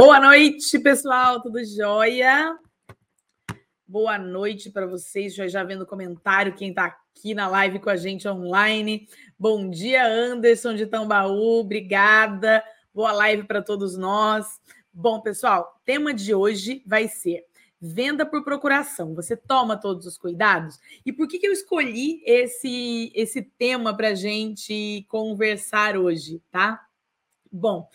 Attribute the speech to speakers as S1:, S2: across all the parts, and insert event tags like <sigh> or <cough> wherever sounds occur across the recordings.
S1: Boa noite, pessoal, tudo jóia? Boa noite para vocês, já, já vendo comentário, quem está aqui na live com a gente online. Bom dia, Anderson de Tambaú, obrigada. Boa live para todos nós. Bom, pessoal, tema de hoje vai ser venda por procuração. Você toma todos os cuidados? E por que, que eu escolhi esse, esse tema para a gente conversar hoje, tá? Bom,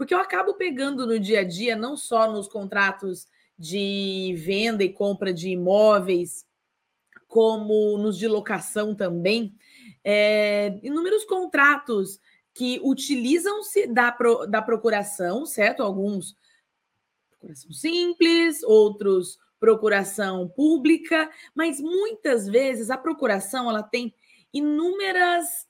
S1: porque eu acabo pegando no dia a dia, não só nos contratos de venda e compra de imóveis, como nos de locação também, é, inúmeros contratos que utilizam-se da, pro, da procuração, certo? Alguns procuração simples, outros procuração pública, mas muitas vezes a procuração ela tem inúmeras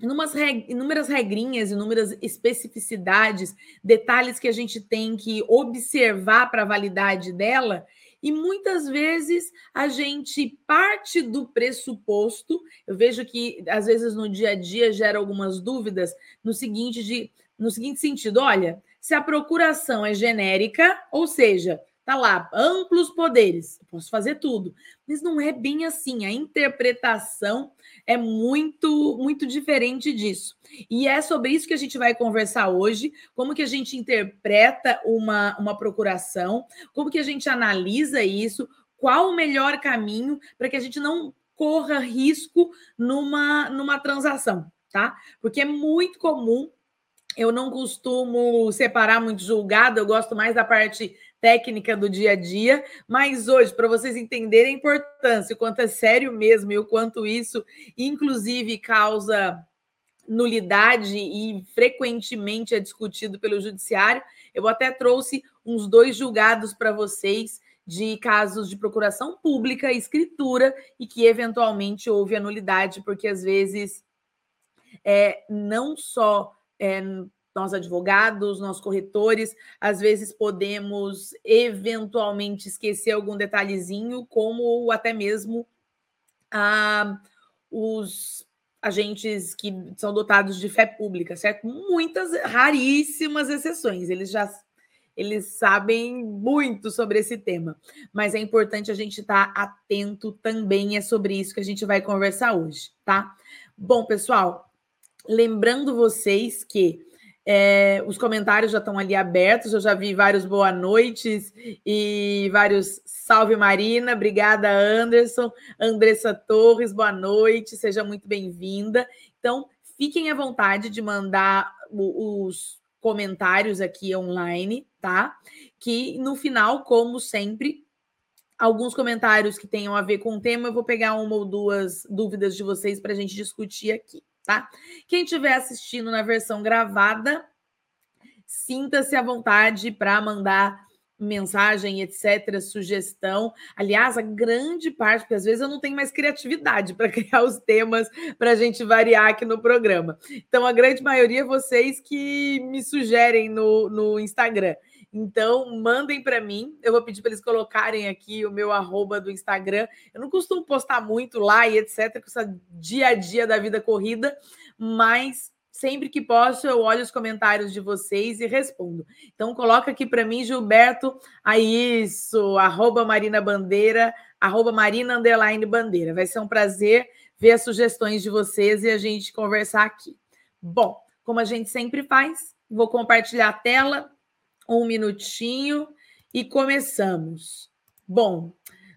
S1: inúmeras, regrinhas, inúmeras especificidades, detalhes que a gente tem que observar para a validade dela. E muitas vezes a gente parte do pressuposto, eu vejo que às vezes no dia a dia gera algumas dúvidas no seguinte de no seguinte sentido, olha, se a procuração é genérica, ou seja, Tá lá, amplos poderes, posso fazer tudo. Mas não é bem assim. A interpretação é muito, muito diferente disso. E é sobre isso que a gente vai conversar hoje, como que a gente interpreta uma, uma procuração, como que a gente analisa isso, qual o melhor caminho para que a gente não corra risco numa, numa transação, tá? Porque é muito comum eu não costumo separar muito julgado, eu gosto mais da parte técnica do dia a dia, mas hoje, para vocês entenderem a importância, o quanto é sério mesmo e o quanto isso, inclusive, causa nulidade e frequentemente é discutido pelo judiciário, eu até trouxe uns dois julgados para vocês de casos de procuração pública, escritura e que eventualmente houve a nulidade, porque às vezes é, não só é, nós advogados, nós corretores, às vezes podemos eventualmente esquecer algum detalhezinho, como até mesmo ah, os agentes que são dotados de fé pública, certo? Muitas raríssimas exceções, eles já eles sabem muito sobre esse tema, mas é importante a gente estar tá atento também, é sobre isso que a gente vai conversar hoje, tá? Bom, pessoal, lembrando vocês que é, os comentários já estão ali abertos, eu já vi vários boa noites e vários salve Marina, obrigada Anderson, Andressa Torres, boa noite, seja muito bem-vinda. Então, fiquem à vontade de mandar os comentários aqui online, tá? Que no final, como sempre, alguns comentários que tenham a ver com o tema, eu vou pegar uma ou duas dúvidas de vocês para a gente discutir aqui tá? Quem estiver assistindo na versão gravada, sinta-se à vontade para mandar mensagem, etc., sugestão. Aliás, a grande parte, porque às vezes eu não tenho mais criatividade para <laughs> criar os temas para a gente variar aqui no programa. Então, a grande maioria é vocês que me sugerem no, no Instagram. Então, mandem para mim. Eu vou pedir para eles colocarem aqui o meu arroba do Instagram. Eu não costumo postar muito lá e etc., com essa dia a dia da vida corrida, mas sempre que posso, eu olho os comentários de vocês e respondo. Então, coloca aqui para mim, Gilberto, a isso, arroba Marina Bandeira, arroba Marina Underline Bandeira. Vai ser um prazer ver as sugestões de vocês e a gente conversar aqui. Bom, como a gente sempre faz, vou compartilhar a tela um minutinho e começamos. Bom,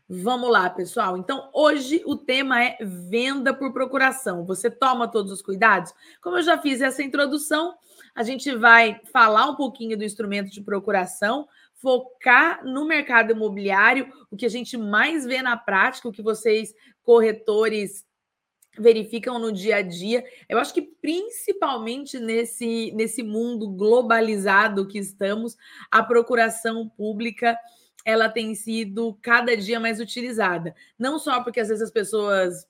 S1: vamos lá, pessoal. Então, hoje o tema é venda por procuração. Você toma todos os cuidados? Como eu já fiz essa introdução, a gente vai falar um pouquinho do instrumento de procuração, focar no mercado imobiliário, o que a gente mais vê na prática, o que vocês, corretores, verificam no dia a dia. Eu acho que principalmente nesse, nesse mundo globalizado que estamos, a procuração pública ela tem sido cada dia mais utilizada. Não só porque às vezes as pessoas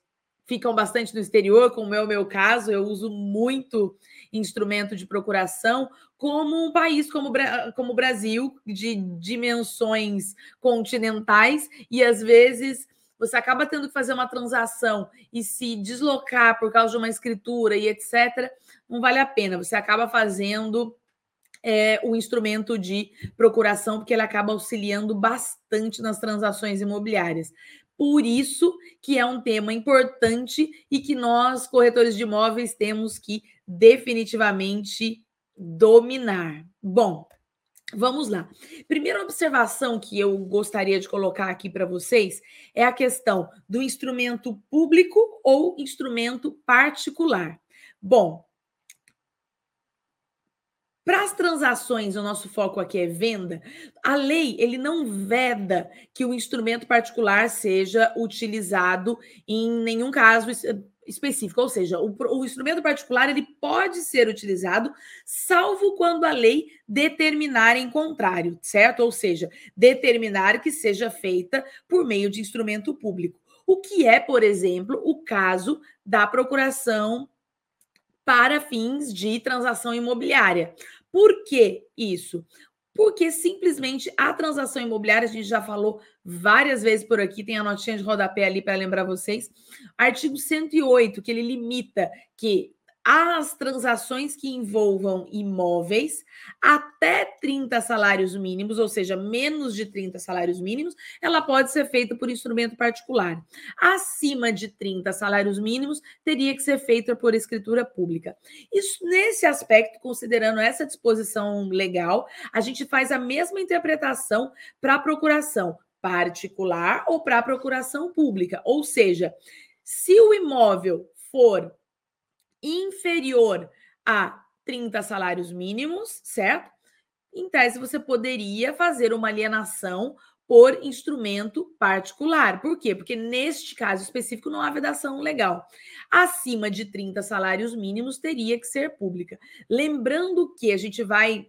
S1: ficam bastante no exterior, como é o meu caso, eu uso muito instrumento de procuração, como um país como, como o Brasil, de dimensões continentais, e às vezes você acaba tendo que fazer uma transação e se deslocar por causa de uma escritura e etc., não vale a pena. Você acaba fazendo é, o instrumento de procuração, porque ele acaba auxiliando bastante nas transações imobiliárias. Por isso que é um tema importante e que nós, corretores de imóveis, temos que definitivamente dominar. Bom, vamos lá. Primeira observação que eu gostaria de colocar aqui para vocês é a questão do instrumento público ou instrumento particular. Bom, para as transações, o nosso foco aqui é venda. A lei ele não veda que o instrumento particular seja utilizado em nenhum caso específico, ou seja, o, o, instrumento particular ele pode ser utilizado, salvo quando a lei determinar em contrário, certo? Ou seja, determinar que seja feita por meio de instrumento público. O que é, por exemplo, o caso da procuração para fins de transação imobiliária. Por que isso? Porque simplesmente a transação imobiliária, a gente já falou várias vezes por aqui, tem a notinha de rodapé ali para lembrar vocês. Artigo 108, que ele limita que as transações que envolvam imóveis até 30 salários mínimos, ou seja, menos de 30 salários mínimos, ela pode ser feita por instrumento particular. Acima de 30 salários mínimos, teria que ser feita por escritura pública. Isso nesse aspecto, considerando essa disposição legal, a gente faz a mesma interpretação para a procuração particular ou para a procuração pública. Ou seja, se o imóvel for inferior a 30 salários mínimos, certo? Em tese, você poderia fazer uma alienação por instrumento particular. Por quê? Porque neste caso específico não há vedação legal. Acima de 30 salários mínimos teria que ser pública. Lembrando que a gente vai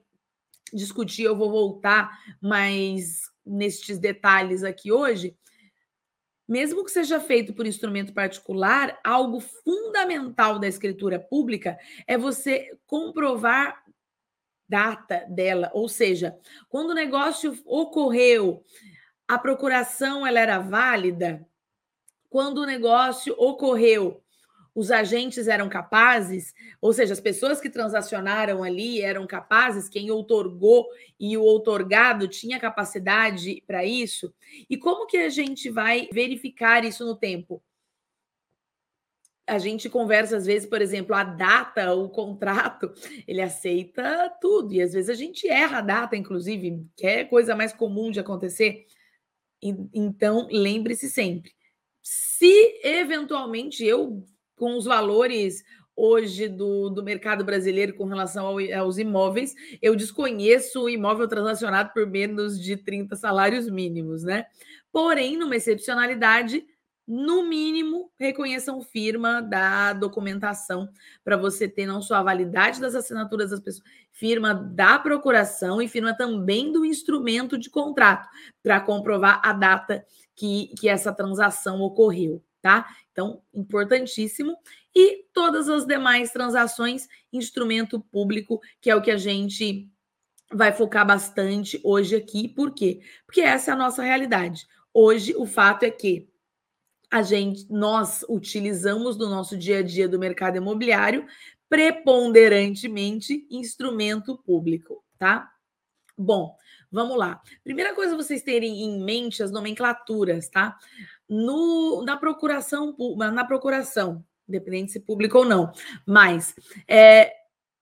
S1: discutir, eu vou voltar mais nestes detalhes aqui hoje, mesmo que seja feito por instrumento particular, algo fundamental da escritura pública é você comprovar data dela, ou seja, quando o negócio ocorreu, a procuração ela era válida, quando o negócio ocorreu, os agentes eram capazes, ou seja, as pessoas que transacionaram ali eram capazes, quem outorgou e o outorgado tinha capacidade para isso. E como que a gente vai verificar isso no tempo? A gente conversa às vezes, por exemplo, a data, o contrato, ele aceita tudo, e às vezes a gente erra a data, inclusive, que é coisa mais comum de acontecer. Então, lembre-se sempre. Se eventualmente eu com os valores hoje do, do mercado brasileiro com relação ao, aos imóveis, eu desconheço o imóvel transacionado por menos de 30 salários mínimos, né? Porém, numa excepcionalidade, no mínimo, reconheçam firma da documentação para você ter não só a validade das assinaturas das pessoas, firma da procuração e firma também do instrumento de contrato para comprovar a data que, que essa transação ocorreu tá? Então, importantíssimo. E todas as demais transações, instrumento público, que é o que a gente vai focar bastante hoje aqui. Por quê? Porque essa é a nossa realidade. Hoje, o fato é que a gente, nós utilizamos no nosso dia a dia do mercado imobiliário preponderantemente instrumento público, tá? Bom, vamos lá. Primeira coisa vocês terem em mente as nomenclaturas, tá? No, na procuração, na procuração, independente se público ou não, mas é,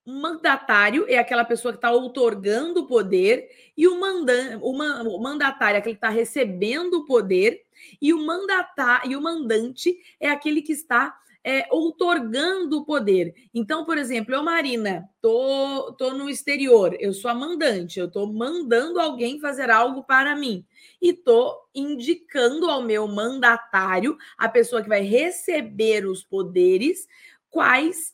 S1: mandatário é aquela pessoa que está outorgando o poder, e o, mandan, o, o mandatário é aquele que está recebendo o poder, e o, mandata, e o mandante é aquele que está é, outorgando o poder. Então, por exemplo, eu, Marina, tô, tô no exterior, eu sou a mandante, eu estou mandando alguém fazer algo para mim e estou indicando ao meu mandatário, a pessoa que vai receber os poderes, quais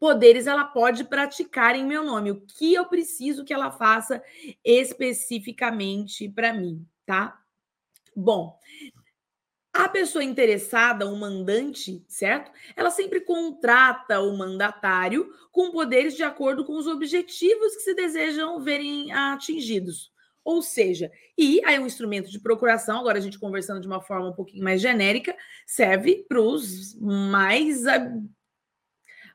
S1: poderes ela pode praticar em meu nome, o que eu preciso que ela faça especificamente para mim, tá? Bom, a pessoa interessada, o mandante, certo? Ela sempre contrata o mandatário com poderes de acordo com os objetivos que se desejam verem atingidos. Ou seja, e aí um instrumento de procuração, agora a gente conversando de uma forma um pouquinho mais genérica, serve para os mais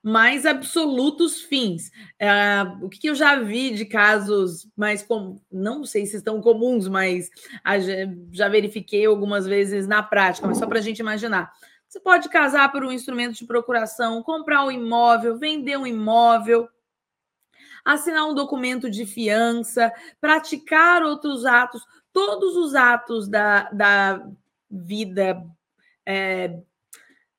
S1: mais absolutos fins. Uh, o que eu já vi de casos mais como não sei se estão comuns, mas já verifiquei algumas vezes na prática, mas só para a gente imaginar. Você pode casar por um instrumento de procuração, comprar um imóvel, vender um imóvel, assinar um documento de fiança, praticar outros atos, todos os atos da, da vida é,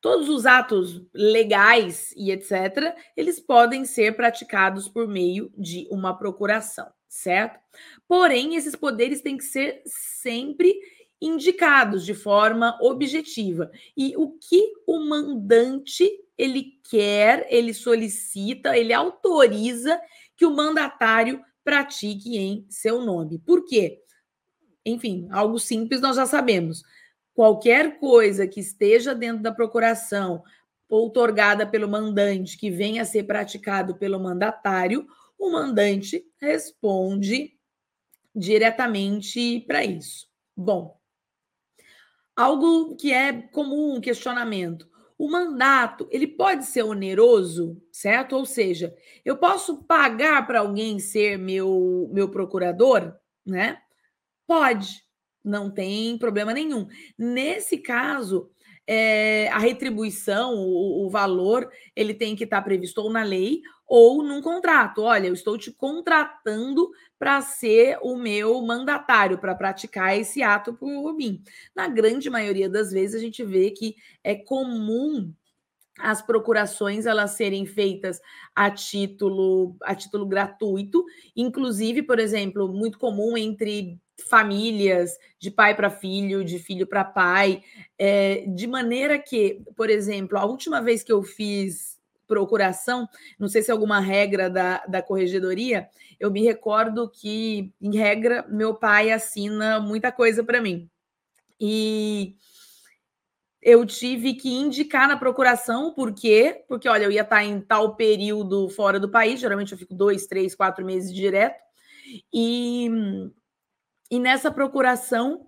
S1: todos os atos legais e etc., eles podem ser praticados por meio de uma procuração, certo? Porém, esses poderes têm que ser sempre indicados de forma objetiva. E o que o mandante ele quer, ele solicita, ele autoriza que o mandatário pratique em seu nome. Por quê? Enfim, algo simples nós já sabemos qualquer coisa que esteja dentro da procuração outorgada pelo mandante que venha a ser praticado pelo mandatário, o mandante responde diretamente para isso. Bom, algo que é comum, um questionamento. O mandato, ele pode ser oneroso, certo? Ou seja, eu posso pagar para alguém ser meu meu procurador, né? Pode não tem problema nenhum. Nesse caso, é, a retribuição, o, o, valor, ele tem que estar previsto ou na lei ou num contrato. Olha, eu estou te contratando para ser o meu mandatário, para praticar esse ato por mim. Na grande maioria das vezes, a gente vê que é comum as procurações elas serem feitas a título a título gratuito, inclusive, por exemplo, muito comum entre famílias, de pai para filho, de filho para pai, é, de maneira que, por exemplo, a última vez que eu fiz procuração, não sei se é alguma regra da, da corregedoria, eu me recordo que, em regra, meu pai assina muita coisa para mim. E eu tive que indicar na procuração, por quê? Porque, olha, eu ia estar em tal período fora do país, geralmente eu fico dois, três, quatro meses direto, e e nessa procuração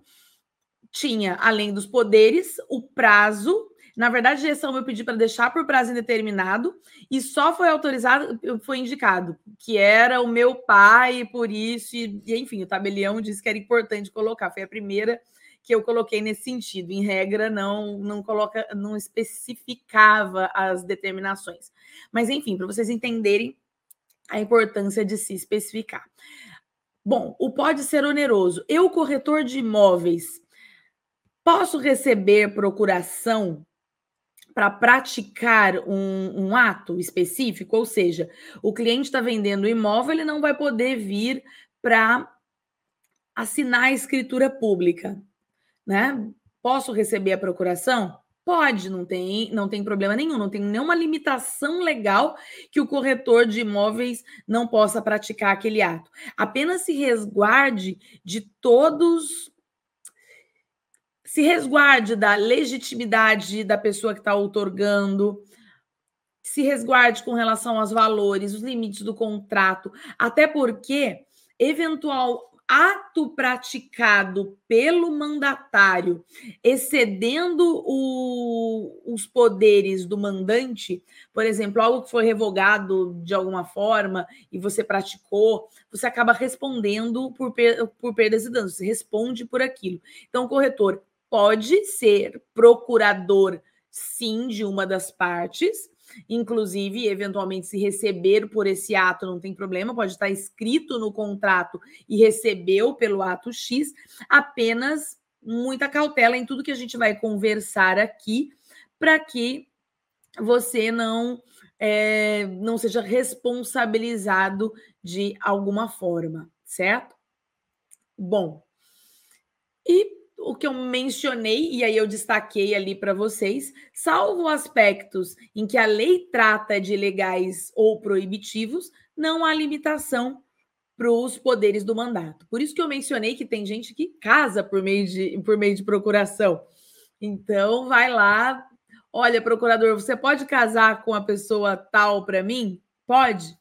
S1: tinha, além dos poderes, o prazo. Na verdade, esse eu pedi para deixar por prazo indeterminado e só foi autorizado, foi indicado que era o meu pai, por isso, e, e enfim, o tabelião disse que era importante colocar. Foi a primeira que eu coloquei nesse sentido. Em regra, não não coloca, não especificava as determinações. Mas enfim, para vocês entenderem a importância de se especificar. Bom, o pode ser oneroso. Eu, corretor de imóveis, posso receber procuração para praticar um, um, ato específico? Ou seja, o cliente está vendendo o imóvel, ele não vai poder vir para assinar a escritura pública, né? Posso receber a procuração? Pode, não tem, não tem problema nenhum, não tem nenhuma limitação legal que o corretor de imóveis não possa praticar aquele ato. Apenas se resguarde de todos. Se resguarde da legitimidade da pessoa que está outorgando, se resguarde com relação aos valores, os limites do contrato, até porque eventual ato praticado pelo mandatário excedendo o, os poderes do mandante, por exemplo, algo que foi revogado de alguma forma e você praticou, você acaba respondendo por, por perdas e danos, você responde por aquilo. Então, o corretor pode ser procurador, sim, de uma das partes, Inclusive, eventualmente, se receber por esse ato não tem problema, pode estar escrito no contrato e recebeu pelo ato X, apenas muita cautela em tudo que a gente vai conversar aqui, para que você não é, não seja responsabilizado de alguma forma, certo? Bom, e o que eu mencionei, e aí eu destaquei ali para vocês, salvo aspectos em que a lei trata de legais ou proibitivos, não há limitação para os poderes do mandato. Por isso que eu mencionei que tem gente que casa por meio de, por meio de procuração. Então, vai lá, olha, procurador, você pode casar com a pessoa tal para mim? Pode?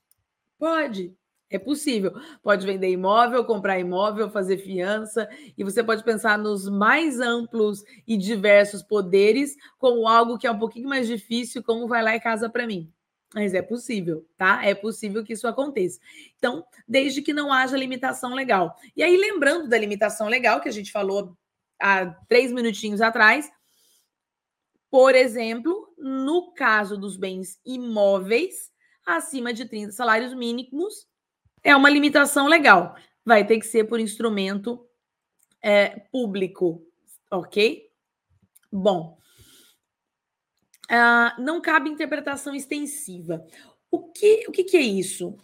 S1: Pode. É possível. Pode vender imóvel, comprar imóvel, fazer fiança, e você pode pensar nos mais amplos e diversos poderes como algo que é um pouquinho mais difícil, como vai lá e casa para mim. Mas é possível, tá? É possível que isso aconteça. Então, desde que não haja limitação legal. E aí, lembrando da limitação legal que a gente falou há três minutinhos atrás, por exemplo, no caso dos bens imóveis, acima de 30 salários mínimos, é uma limitação legal. Vai ter que ser por instrumento é, público, ok? Bom, uh, não cabe interpretação extensiva. O que, o que, que é isso?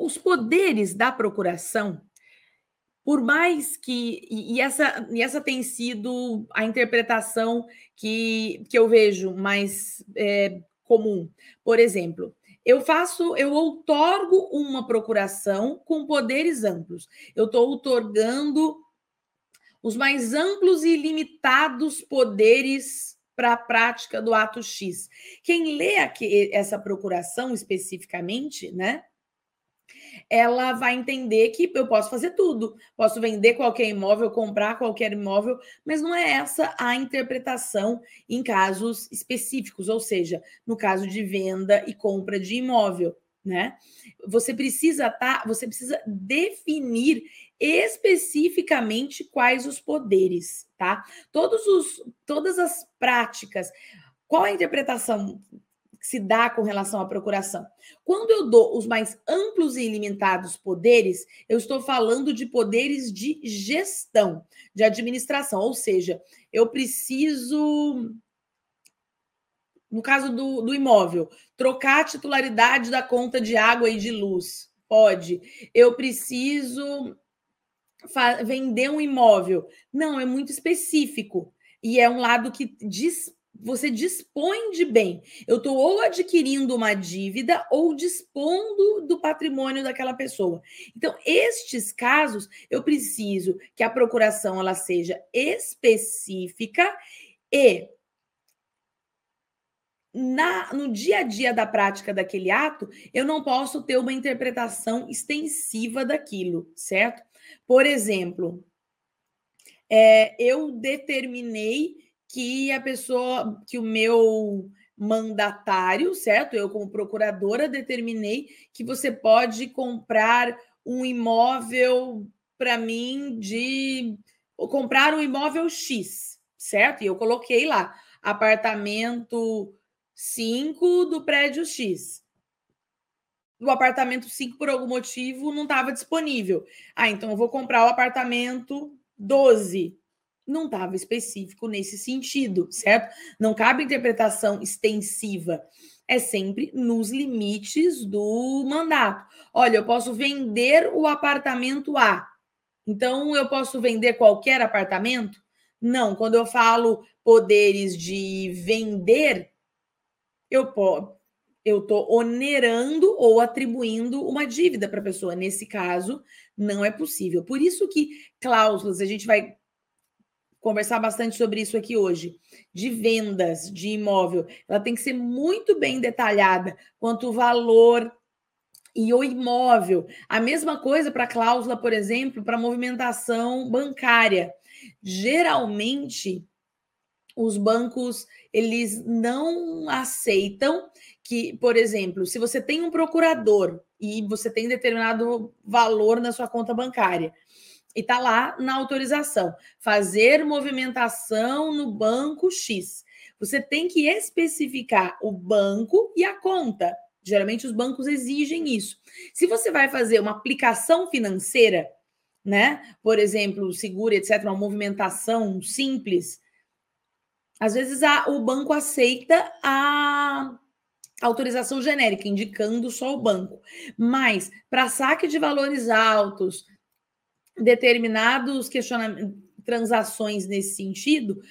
S1: Os poderes da procuração por mais que. E, essa, e essa tem sido a interpretação que, que eu vejo mais é, comum. Por exemplo, eu faço, eu outorgo uma procuração com poderes amplos. Eu estou outorgando os mais amplos e limitados poderes para a prática do ato X. Quem lê aqui, essa procuração especificamente, né? Ela vai entender que eu posso fazer tudo, posso vender qualquer imóvel, comprar qualquer imóvel, mas não é essa a interpretação em casos específicos, ou seja, no caso de venda e compra de imóvel, né? Você precisa tá, você precisa definir especificamente quais os poderes, tá? Todos os todas as práticas qual a interpretação se dá com relação à procuração. Quando eu dou os mais amplos e ilimitados poderes, eu estou falando de poderes de gestão, de administração, ou seja, eu preciso, no caso do, do imóvel, trocar a titularidade da conta de água e de luz. Pode. Eu preciso vender um imóvel. Não, é muito específico. E é um lado que diz você dispõe de bem. Eu estou ou adquirindo uma dívida ou dispondo do patrimônio daquela pessoa. Então, estes casos, eu preciso que a procuração ela seja específica e na, no dia a dia da prática daquele ato, eu não posso ter uma interpretação extensiva daquilo, certo? Por exemplo, é, eu determinei que a pessoa, que o meu mandatário, certo? Eu, como procuradora, determinei que você pode comprar um imóvel para mim de. comprar um imóvel X, certo? E eu coloquei lá, apartamento 5 do prédio X. O apartamento 5, por algum motivo, não estava disponível. Ah, então eu vou comprar o apartamento 12 não estava específico nesse sentido, certo? Não cabe interpretação extensiva. É sempre nos limites do mandato. Olha, eu posso vender o apartamento A. Então, eu posso vender qualquer apartamento? Não. Quando eu falo poderes de vender, eu eu estou onerando ou atribuindo uma dívida para a pessoa. Nesse caso, não é possível. Por isso que cláusulas, a gente vai conversar bastante sobre isso aqui hoje, de vendas de imóvel. Ela tem que ser muito bem detalhada quanto o valor e o imóvel. A mesma coisa para cláusula, por exemplo, para movimentação bancária. Geralmente, os bancos eles não aceitam que, por exemplo, se você tem um procurador e você tem determinado valor na sua conta bancária, e está lá na autorização. Fazer movimentação no banco X. Você tem que especificar o banco e a conta. Geralmente os bancos exigem isso. Se você vai fazer uma aplicação financeira, né? Por exemplo, seguro, etc., uma movimentação simples, às vezes a, o banco aceita a autorização genérica, indicando só o banco. Mas para saque de valores altos, determinados questionamentos, transações nesse sentido,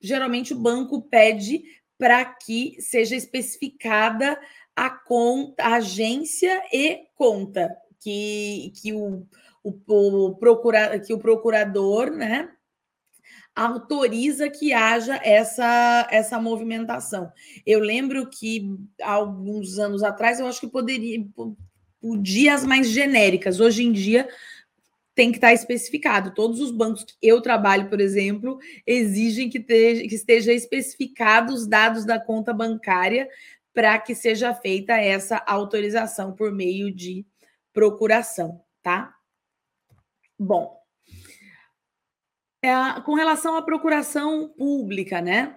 S1: geralmente o banco pede para que seja especificada a conta, a agência e conta que, que o, o, o, que o procurador, né, autoriza que haja essa, essa movimentação. Eu lembro que alguns anos atrás eu acho que poderia dias mais genéricas. Hoje em dia tem que estar especificado. Todos os bancos que eu trabalho, por exemplo, exigem que, te, que esteja especificado os dados da conta bancária para que seja feita essa autorização por meio de procuração, tá? Bom, é, com relação à procuração pública, né?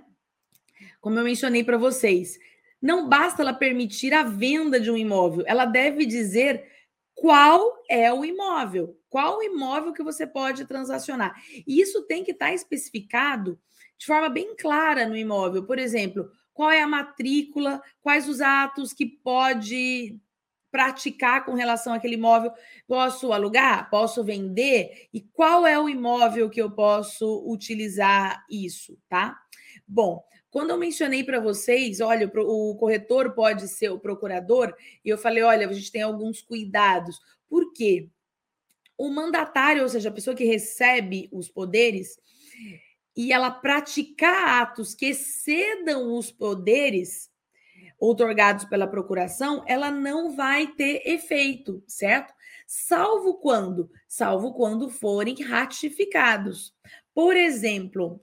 S1: Como eu mencionei para vocês, não basta ela permitir a venda de um imóvel, ela deve dizer qual é o imóvel, qual o imóvel que você pode transacionar. E isso tem que estar especificado de forma bem clara no imóvel. Por exemplo, qual é a matrícula, quais os atos que pode praticar com relação àquele imóvel. Posso alugar? Posso vender? E qual é o imóvel que eu posso utilizar isso, tá? Bom, quando eu mencionei para vocês, olha, o corretor pode ser o procurador, e eu falei, olha, a gente tem alguns cuidados. Por quê? O mandatário, ou seja, a pessoa que recebe os poderes, e ela praticar atos que excedam os poderes outorgados pela procuração, ela não vai ter efeito, certo? Salvo quando? Salvo quando forem ratificados. Por exemplo,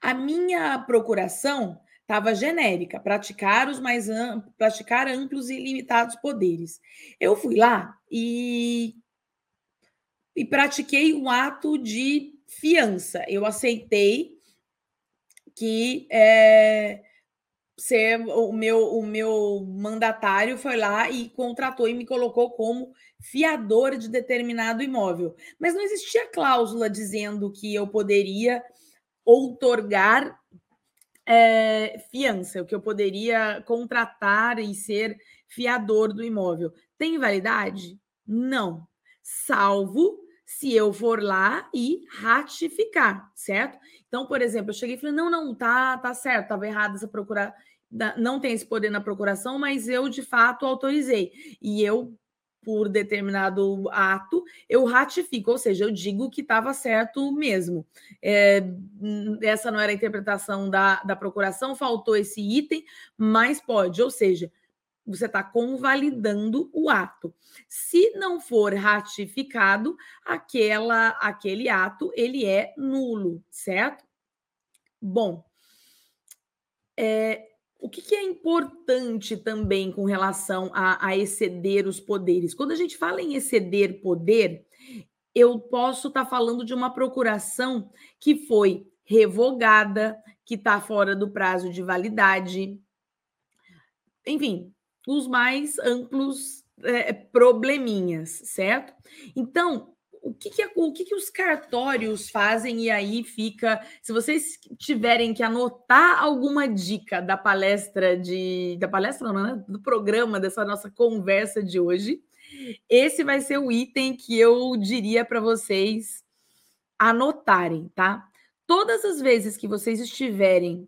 S1: a minha procuração estava genérica, praticar os mais amplos, praticar amplos e limitados poderes. Eu fui lá e e pratiquei um ato de fiança. Eu aceitei que é, ser o meu o meu mandatário foi lá e contratou e me colocou como fiador de determinado imóvel. Mas não existia cláusula dizendo que eu poderia outorgar é, fiança, o que eu poderia contratar e ser fiador do imóvel. Tem validade? Não. Salvo se eu for lá e ratificar, certo? Então, por exemplo, eu cheguei e falei: não, não, tá, tá certo, estava errado essa procura, não tem esse poder na procuração, mas eu de fato autorizei. E eu por determinado ato, eu ratifico, ou seja, eu digo que estava certo mesmo. É, essa não era a interpretação da, da procuração, faltou esse item, mas pode, ou seja, você está convalidando o ato. Se não for ratificado, aquela, aquele ato ele é nulo, certo? Bom, é, o que, que, é importante também com relação a, a, exceder os poderes? Quando a gente fala em exceder poder, eu posso estar tá falando de uma procuração que foi revogada, que está fora do prazo de validade. Enfim, os mais amplos é, probleminhas, certo? Então, o que, que, o que, que os cartórios fazem e aí fica. Se vocês tiverem que anotar alguma dica da palestra de. Da palestra, não, né? Do programa dessa nossa conversa de hoje, esse vai ser o item que eu diria para vocês anotarem, tá? Todas as vezes que vocês estiverem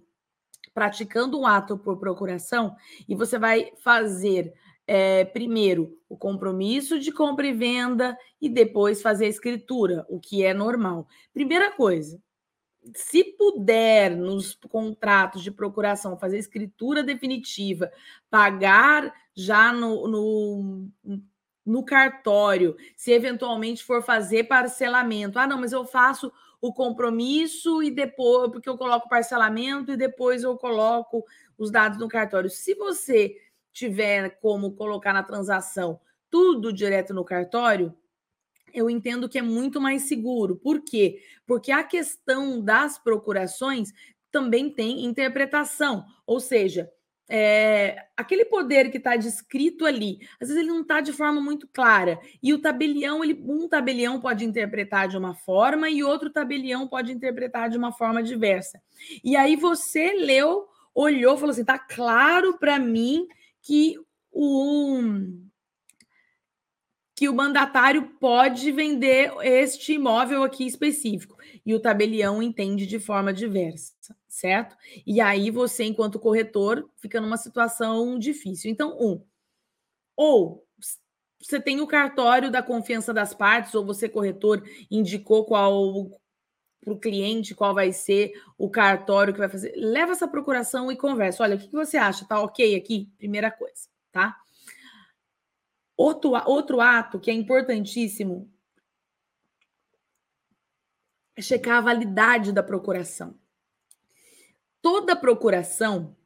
S1: praticando um ato por procuração e você vai fazer é, primeiro o compromisso de compra e venda e depois fazer a escritura, o que é normal. Primeira coisa, se puder nos contratos de procuração fazer escritura definitiva, pagar já no, no, no cartório, se eventualmente for fazer parcelamento, ah, não, mas eu faço o compromisso e depois, porque eu coloco parcelamento e depois eu coloco os dados no cartório. Se você tiver como colocar na transação tudo direto no cartório, eu entendo que é muito mais seguro. Por quê? Porque a questão das procurações também tem interpretação, ou seja, é, aquele poder que está descrito ali, às vezes ele não está de forma muito clara. E o tabelião, ele, um tabelião pode interpretar de uma forma e outro tabelião pode interpretar de uma forma diversa. E aí você leu, olhou, falou assim: está claro para mim que o que o mandatário pode vender este imóvel aqui específico e o tabelião entende de forma diversa, certo? E aí você, enquanto corretor, fica numa situação difícil. Então, um, ou você tem o cartório da confiança das partes, ou você, corretor, indicou qual para o cliente qual vai ser o cartório que vai fazer. Leva essa procuração e conversa. Olha, o que você acha? Tá ok aqui? Primeira coisa, tá? Outro, outro ato que é importantíssimo é checar a validade da procuração. Toda procuração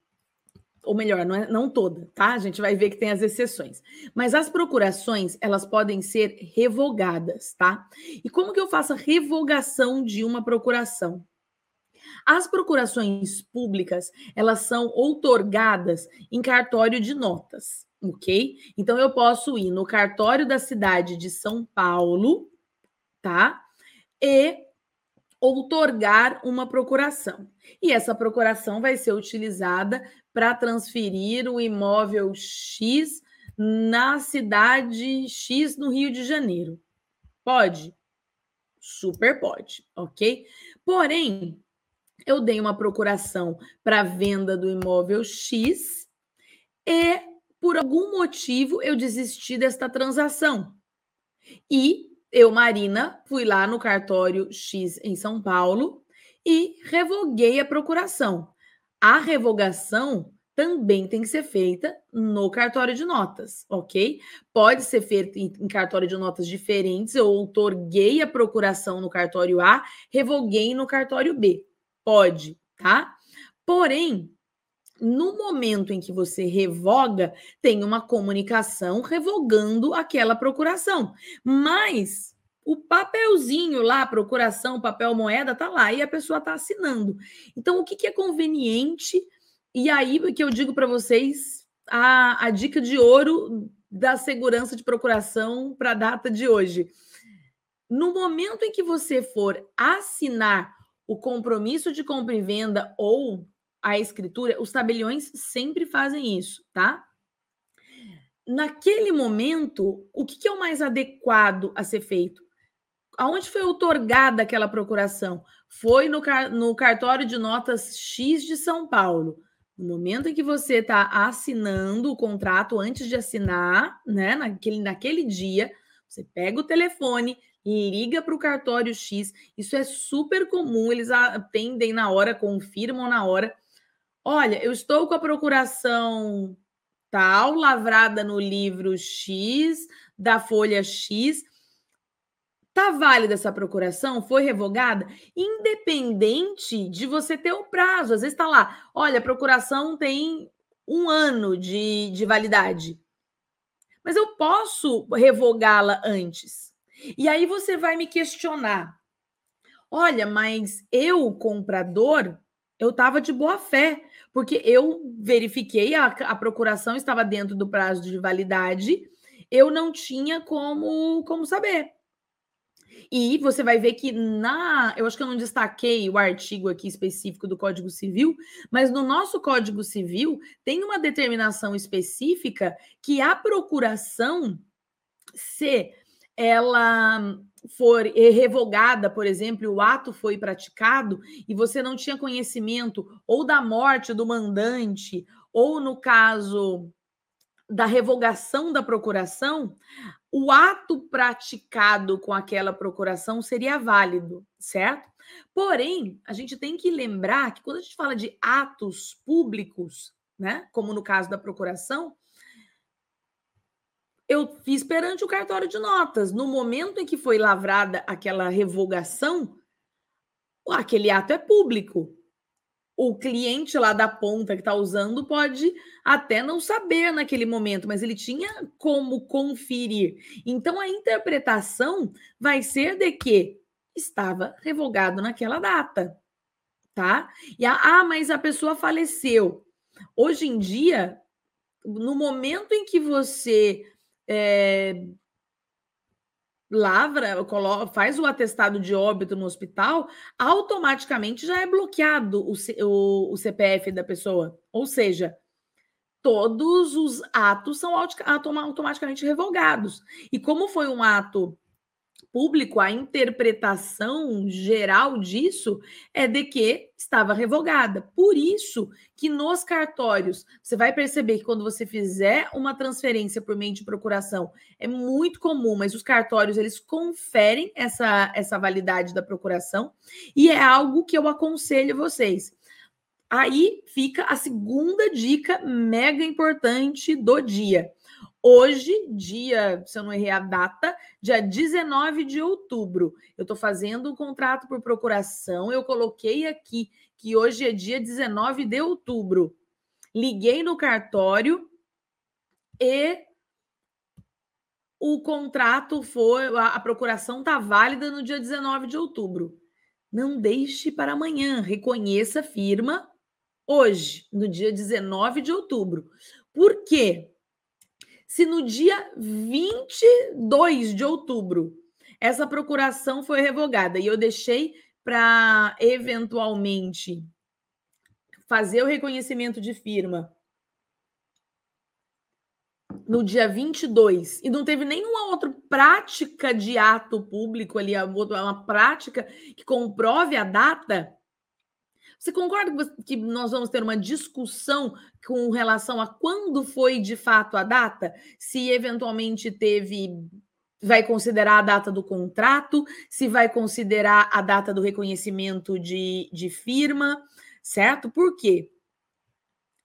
S1: ou melhor, não, é, não toda, tá? A gente vai ver que tem as exceções. Mas as procurações, elas podem ser revogadas, tá? E como que eu faço a revogação de uma procuração? As procurações públicas, elas são outorgadas em cartório de notas, ok? Então, eu posso ir no cartório da cidade de São Paulo, tá? E outorgar uma procuração. E essa procuração vai ser utilizada para transferir o imóvel X na cidade X no Rio de Janeiro. Pode? Super pode, ok? Porém, eu dei uma procuração para venda do imóvel X e, por algum motivo, eu desisti desta transação. E eu, Marina, fui lá no cartório X em São Paulo e revoguei a procuração. A revogação também tem que ser feita no cartório de notas, ok? Pode ser feita em, cartório de notas diferentes. Eu outorguei a procuração no cartório A, revoguei no cartório B. Pode, tá? Porém, no momento em que você revoga, tem uma comunicação revogando aquela procuração. Mas o papelzinho lá, procuração, papel moeda, tá lá e a pessoa tá assinando. Então, o que, que é conveniente? E aí que eu digo para vocês a, a dica de ouro da segurança de procuração para a data de hoje. No momento em que você for assinar o compromisso de compra e venda ou a escritura, os tabeliões sempre fazem isso, tá? Naquele momento, o que, é o mais adequado a ser feito? Aonde foi otorgada aquela procuração? Foi no, no cartório de notas X de São Paulo. No momento em que você está assinando o contrato, antes de assinar, né, naquele, naquele dia, você pega o telefone, liga para o cartório X. Isso é super comum, eles atendem na hora, confirmam na hora. Olha, eu estou com a procuração tal, lavrada no livro X, da folha X. Tá válida essa procuração? Foi revogada? Independente de você ter o prazo. Às vezes está lá, olha, a procuração tem um ano de, de validade. Mas eu posso revogá-la antes. E aí você vai me questionar: olha, mas eu, comprador, eu estava de boa fé, porque eu verifiquei a, a procuração estava dentro do prazo de validade, eu não tinha como, como saber. E você vai ver que na. Eu acho que eu não destaquei o artigo aqui específico do Código Civil, mas no nosso Código Civil tem uma determinação específica que a procuração, se ela for revogada, por exemplo, o ato foi praticado e você não tinha conhecimento ou da morte do mandante, ou no caso da revogação da procuração, o ato praticado com aquela procuração seria válido, certo? Porém, a gente tem que lembrar que quando a gente fala de atos públicos, né, como no caso da procuração, eu fiz perante o cartório de notas. No momento em que foi lavrada aquela revogação, aquele ato é público. O cliente lá da ponta que está usando pode até não saber naquele momento, mas ele tinha como conferir. Então a interpretação vai ser de que estava revogado naquela data, tá? E a, ah, mas a pessoa faleceu. Hoje em dia, no momento em que você é, lavra, faz o atestado de óbito no hospital, automaticamente já é bloqueado o, o, o CPF da pessoa. Ou seja, todos os atos são automaticamente revogados. E como foi um ato público, a interpretação geral disso é de que estava revogada. Por isso que nos cartórios, você vai perceber que quando você fizer uma transferência por meio de procuração, é muito comum, mas os cartórios eles conferem essa, essa validade da procuração e é algo que eu aconselho vocês. Aí fica a segunda dica mega importante do dia. Hoje, dia, se eu não errei a data, dia 19 de outubro, eu estou fazendo um contrato por procuração. Eu coloquei aqui que hoje é dia 19 de outubro. Liguei no cartório e o contrato foi, a procuração está válida no dia 19 de outubro. Não deixe para amanhã, reconheça a firma hoje, no dia 19 de outubro. Por quê? Se no dia 22 de outubro essa procuração foi revogada e eu deixei para eventualmente fazer o reconhecimento de firma no dia 22 e não teve nenhuma outra prática de ato público ali, uma prática que comprove a data, você concorda que nós vamos ter uma discussão com relação a quando foi de fato a data? Se eventualmente teve. Vai considerar a data do contrato, se vai considerar a data do reconhecimento de, de firma, certo? Por quê?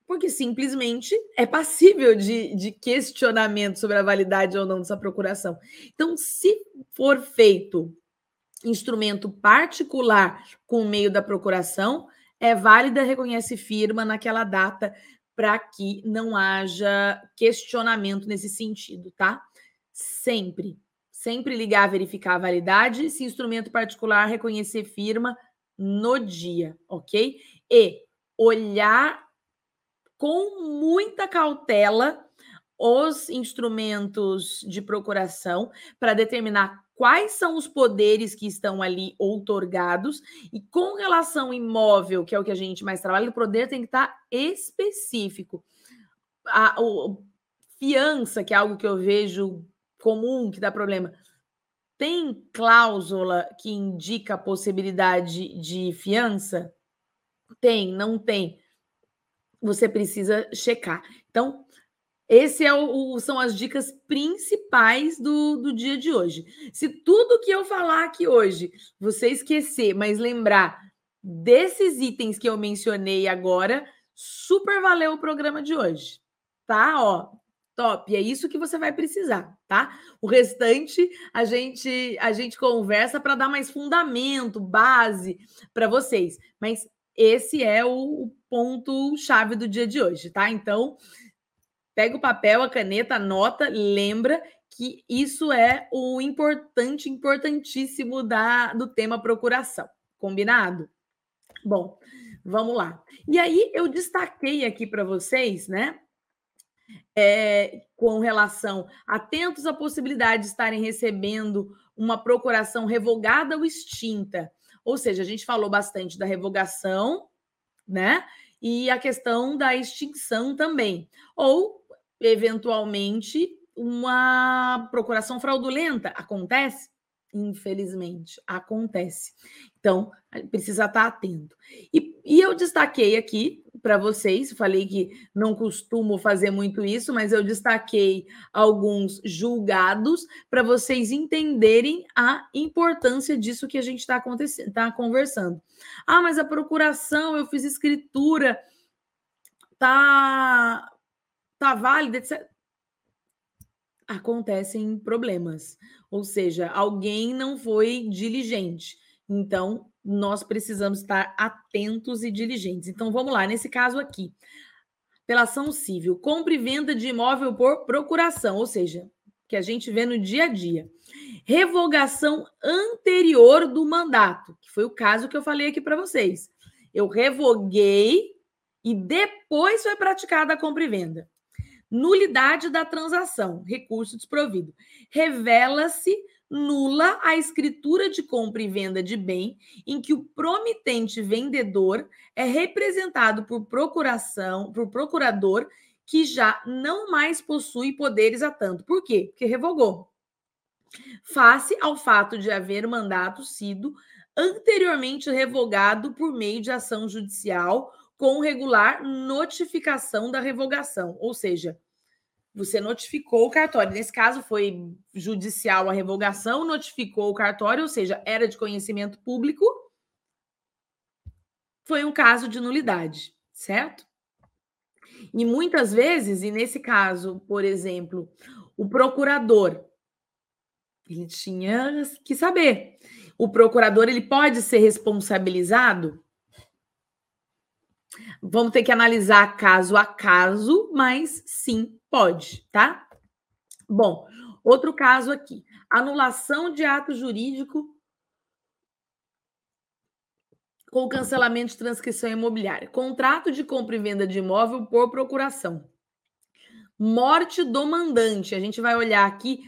S1: porque simplesmente é passível de, de, questionamento sobre a validade ou não dessa procuração. Então, se for feito instrumento particular com o meio da procuração, é válida, reconhece firma naquela data para que não haja questionamento nesse sentido, tá? Sempre, sempre ligar, verificar a validade, se instrumento particular reconhecer firma no dia, ok? E olhar com muita cautela os instrumentos de procuração para determinar quais são os poderes que estão ali outorgados e com relação ao imóvel, que é o que a gente mais trabalha, o poder tem que estar específico. A, fiança, que é algo que eu vejo comum, que dá problema. Tem cláusula que indica a possibilidade de fiança? Tem, não tem você precisa checar. Então, esse é o, o, são as dicas principais do, do dia de hoje. Se tudo que eu falar aqui hoje você esquecer, mas lembrar desses itens que eu mencionei agora, super valeu o programa de hoje. Tá? Ó, top. É isso que você vai precisar, tá? O restante a gente a gente conversa para dar mais fundamento, base para vocês. Mas esse é o ponto chave do dia de hoje, tá? Então, pega o papel, a caneta, anota, lembra que isso é o importante, importantíssimo da, do tema procuração. Combinado? Bom, vamos lá. E aí eu destaquei aqui para vocês, né? É, com relação atentos à possibilidade de estarem recebendo uma procuração revogada ou extinta ou seja, a gente falou bastante da revogação, né? E a questão da extinção também. Ou, eventualmente, uma procuração fraudulenta. Acontece? Infelizmente, acontece. Então, precisa estar atento. E, e eu destaquei aqui para vocês, falei que não costumo fazer muito isso, mas eu destaquei alguns julgados para vocês entenderem a importância disso que a gente está acontecendo, está conversando. Ah, mas a procuração, eu fiz escritura, tá, tá válida, etc acontecem problemas. Ou seja, alguém não foi diligente. Então, nós precisamos estar atentos e diligentes. Então, vamos lá, nesse caso aqui, pela ação civil, compra e venda de imóvel por procuração, ou seja, que a gente vê no dia a dia. Revogação anterior do mandato, que foi o caso que eu falei aqui para vocês. Eu revoguei e depois foi praticada a compra e venda. Nulidade da transação, recurso desprovido. Revela-se nula a escritura de compra e venda de bem em que o promitente vendedor é representado por procuração, por procurador que já não mais possui poderes a tanto. Por quê? Porque revogou. Face ao fato de haver mandato sido anteriormente revogado por meio de ação judicial com regular notificação da revogação, ou seja, você notificou o cartório. Nesse caso, foi judicial a revogação, notificou o cartório, ou seja, era de conhecimento público. Foi um caso de nulidade, certo? E muitas vezes, e nesse caso, por exemplo, o procurador, ele tinha que saber. O procurador ele pode ser responsabilizado Vamos ter que analisar caso a caso, mas sim, pode, tá? Bom, outro caso aqui: anulação de ato jurídico com cancelamento de transcrição imobiliária. Contrato de compra e venda de imóvel por procuração. Morte do mandante. A gente vai olhar aqui,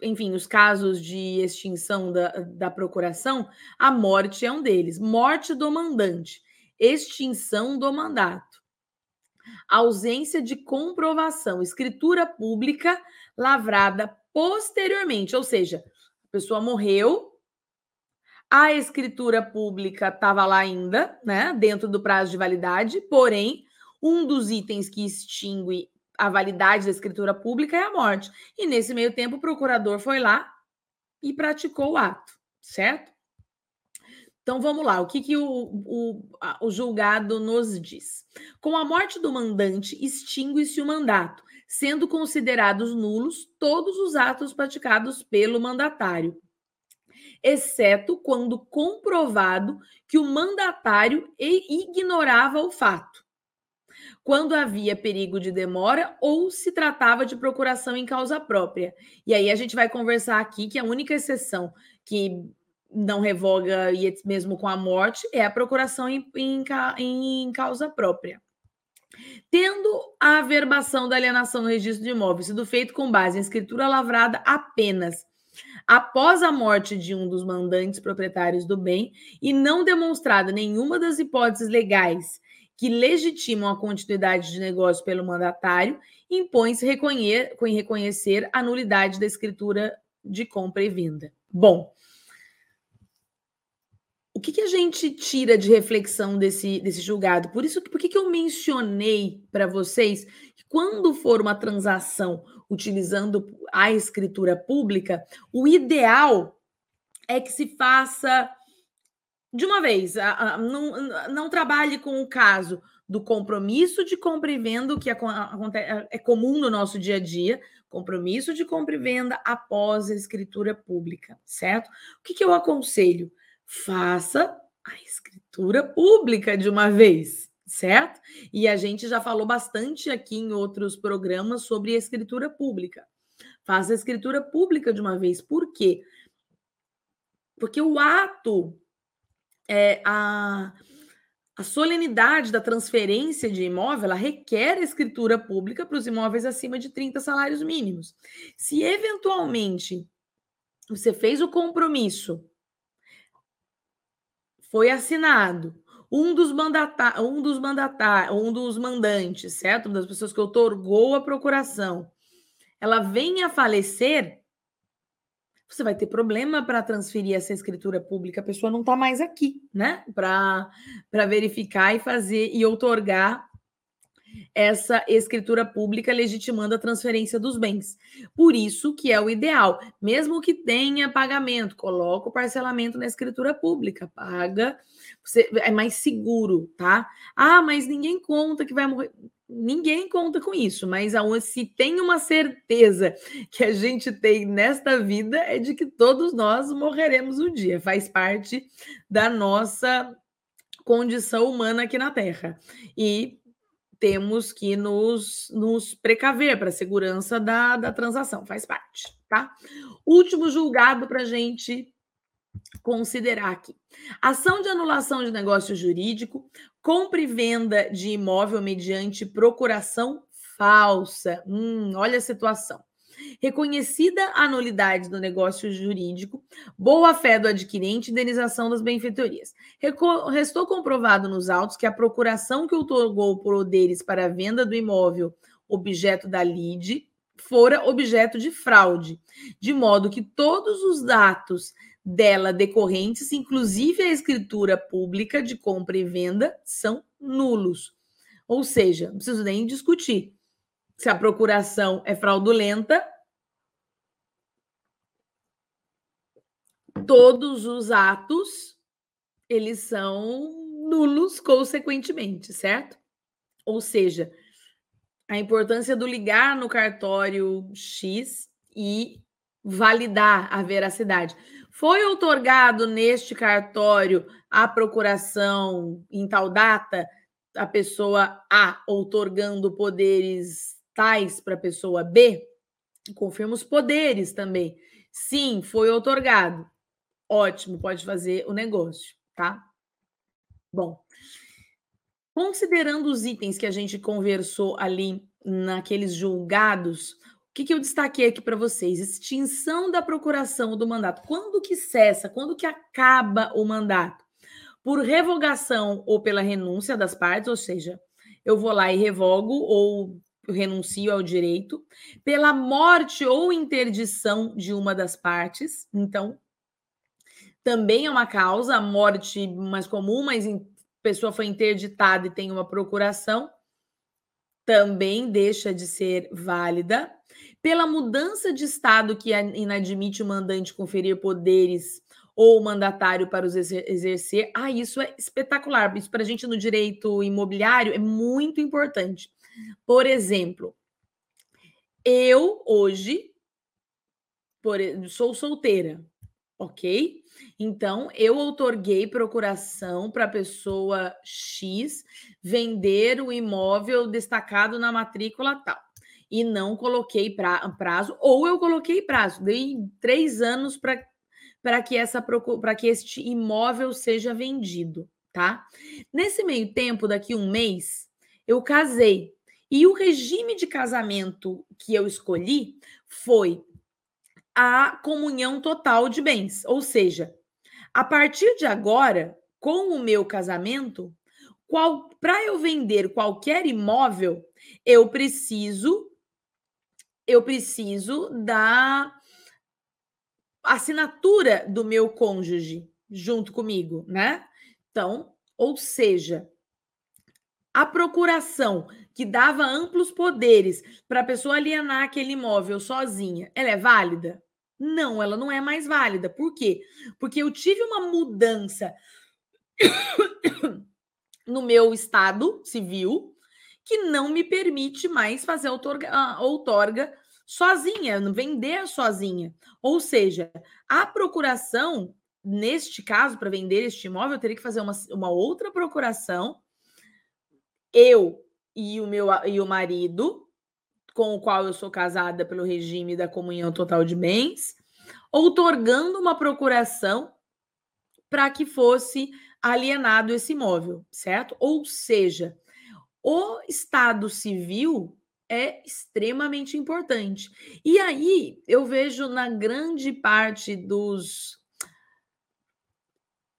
S1: enfim, os casos de extinção da, da procuração, a morte é um deles. Morte do mandante. Extinção do mandato. Ausência de comprovação. Escritura pública lavrada posteriormente. Ou seja, a pessoa morreu, a escritura pública estava lá ainda, né, dentro do prazo de validade, porém, um dos itens que extingue a validade da escritura pública é a morte. E nesse meio tempo, o procurador foi lá e praticou o ato, certo? Então vamos lá, o que, que o, o, o julgado nos diz? Com a morte do mandante, extingue-se o mandato, sendo considerados nulos todos os atos praticados pelo mandatário exceto quando comprovado que o mandatário ignorava o fato, quando havia perigo de demora ou se tratava de procuração em causa própria. E aí a gente vai conversar aqui que a única exceção que não revoga e mesmo com a morte é a procuração em, em, em causa própria. Tendo a averbação da alienação no registro de imóveis sido feito com base em escritura lavrada apenas após a morte de um dos mandantes proprietários do bem e não demonstrada nenhuma das hipóteses legais que legitimam a continuidade de negócio pelo mandatário, impõe-se reconhecer, reconhecer a nulidade da escritura de compra e venda. Bom, o que, que, a gente tira de reflexão desse, desse julgado? Por isso, por que, que eu mencionei para vocês que quando for uma transação utilizando a escritura pública, o ideal é que se faça de uma vez, não, não trabalhe com o caso do compromisso de compra e venda, que é, é comum no nosso dia a dia, compromisso de compra e venda após a escritura pública, certo? O que, que eu aconselho? Faça a escritura pública de uma vez certo? E a gente já falou bastante aqui em outros programas sobre escritura pública. Faça a escritura pública de uma vez. Por quê? Porque o ato, é, a, a solenidade da transferência de imóvel, ela requer a escritura pública para os imóveis acima de 30 salários mínimos. Se eventualmente você fez o compromisso, foi assinado, um dos mandatar, um dos mandatar, um dos mandantes, certo? Uma das pessoas que otorgou a procuração, ela vem a falecer, você vai ter problema para transferir essa escritura pública, a pessoa não está mais aqui, né? Para verificar e fazer e outorgar essa escritura pública legitimando a transferência dos bens. Por isso que é o ideal, mesmo que tenha pagamento, coloca o parcelamento na escritura pública, paga, você é mais seguro, tá? Ah, mas ninguém conta que vai morrer. Ninguém conta com isso, mas se tem uma certeza que a gente tem nesta vida é de que todos nós morreremos um dia, faz parte da nossa condição humana aqui na Terra. E temos que nos, nos precaver para a segurança da, da transação, faz parte, tá? Último julgado para a gente considerar aqui. Ação de anulação de negócio jurídico, compra e venda de imóvel mediante procuração falsa. Hum, olha a situação. Reconhecida a nulidade do negócio jurídico, boa-fé do adquirente indenização das benfeitorias. Restou comprovado nos autos que a procuração que otorgou poderes para a venda do imóvel objeto da lide fora objeto de fraude, de modo que todos os atos dela decorrentes, inclusive a escritura pública de compra e venda, são nulos. Ou seja, não preciso nem discutir se a procuração é fraudulenta, todos os atos eles são nulos consequentemente, certo? Ou seja, a importância do ligar no cartório X e validar a veracidade. Foi otorgado neste cartório a procuração em tal data, a pessoa A otorgando poderes tais para a pessoa B? Confirma os poderes também. Sim, foi otorgado. Ótimo, pode fazer o negócio, tá? Bom, considerando os itens que a gente conversou ali naqueles julgados, o que, que eu destaquei aqui para vocês? Extinção da procuração do mandato. Quando que cessa? Quando que acaba o mandato? Por revogação ou pela renúncia das partes, ou seja, eu vou lá e revogo ou renuncio ao direito, pela morte ou interdição de uma das partes. Então, também é uma causa, a morte mais comum, mas a pessoa foi interditada e tem uma procuração, também deixa de ser válida. Pela mudança de estado que inadmite o mandante conferir poderes ou o mandatário para os exercer. Ah, isso é espetacular. Isso para a gente no direito imobiliário é muito importante. Por exemplo, eu hoje por, sou solteira, ok? Então, eu outorguei procuração para a pessoa X vender o imóvel destacado na matrícula tal. E não coloquei pra, prazo, ou eu coloquei prazo, dei três anos para que, essa, que este imóvel seja vendido, tá? Nesse meio tempo, daqui um mês, eu casei. E o regime de casamento que eu escolhi foi a comunhão total de bens, ou seja, a partir de agora, com o meu casamento, para eu vender qualquer imóvel, eu preciso eu preciso da assinatura do meu cônjuge junto comigo, né? Então, ou seja, a procuração que dava amplos poderes para a pessoa alienar aquele imóvel sozinha, ela é válida? Não, ela não é mais válida. Por quê? Porque eu tive uma mudança <coughs> no meu estado civil que não me permite mais fazer outorga, outorga sozinha, vender sozinha. Ou seja, a procuração, neste caso, para vender este imóvel, eu teria que fazer uma, uma outra procuração. Eu e o meu e o marido com o qual eu sou casada pelo regime da comunhão total de bens, outorgando uma procuração para que fosse alienado esse imóvel, certo? Ou seja, o Estado civil é extremamente importante. E aí eu vejo na grande parte dos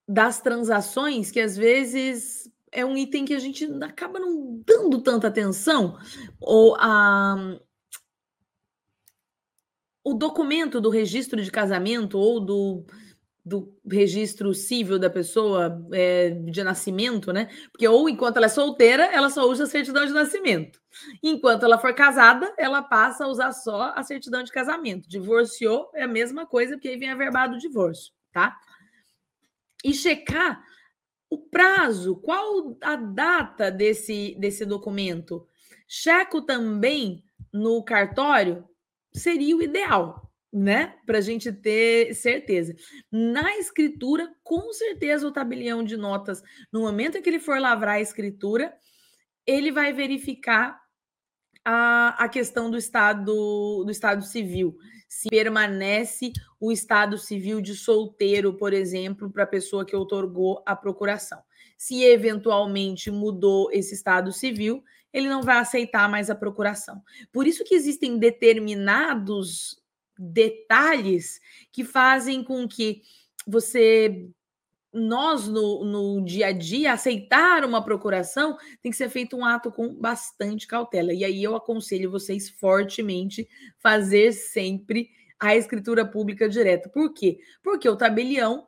S1: das transações que às vezes é um item que a gente acaba não dando tanta atenção, ou a, o documento do registro de casamento ou do, do registro civil da pessoa é, de nascimento, né? Porque ou enquanto ela é solteira, ela só usa a certidão de nascimento. Enquanto ela for casada, ela passa a usar só a certidão de casamento. Divorciou é a mesma coisa, porque aí vem averbado o divórcio, tá? E checar o prazo, qual a data desse, desse documento? Checo também no cartório, seria o ideal, né? Para a gente ter certeza. Na escritura, com certeza, o tabelião de notas, no momento em que ele for lavrar a escritura, ele vai verificar a, a questão do estado do estado civil se permanece o estado civil de solteiro, por exemplo, para a pessoa que otorgou a procuração. Se eventualmente mudou esse estado civil, ele não vai aceitar mais a procuração. Por isso que existem determinados detalhes que fazem com que você nós no, no dia a dia aceitar uma procuração tem que ser feito um ato com bastante cautela. E aí eu aconselho vocês fortemente fazer sempre a escritura pública direta. Por quê? Porque o tabelião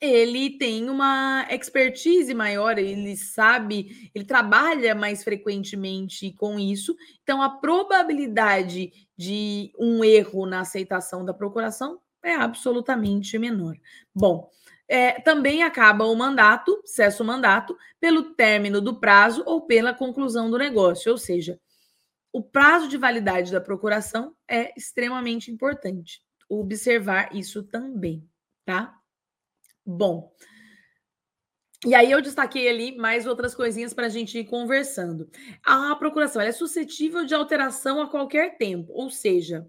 S1: ele tem uma expertise maior, ele sabe, ele trabalha mais frequentemente com isso. Então a probabilidade de um erro na aceitação da procuração é absolutamente menor. Bom, é, também acaba o mandato, cessa o mandato, pelo término do prazo ou pela conclusão do negócio. Ou seja, o prazo de validade da procuração é extremamente importante. observar isso também, tá? Bom. E aí eu destaquei ali mais outras coisinhas para a gente ir conversando. A procuração é suscetível de alteração a qualquer tempo, ou seja,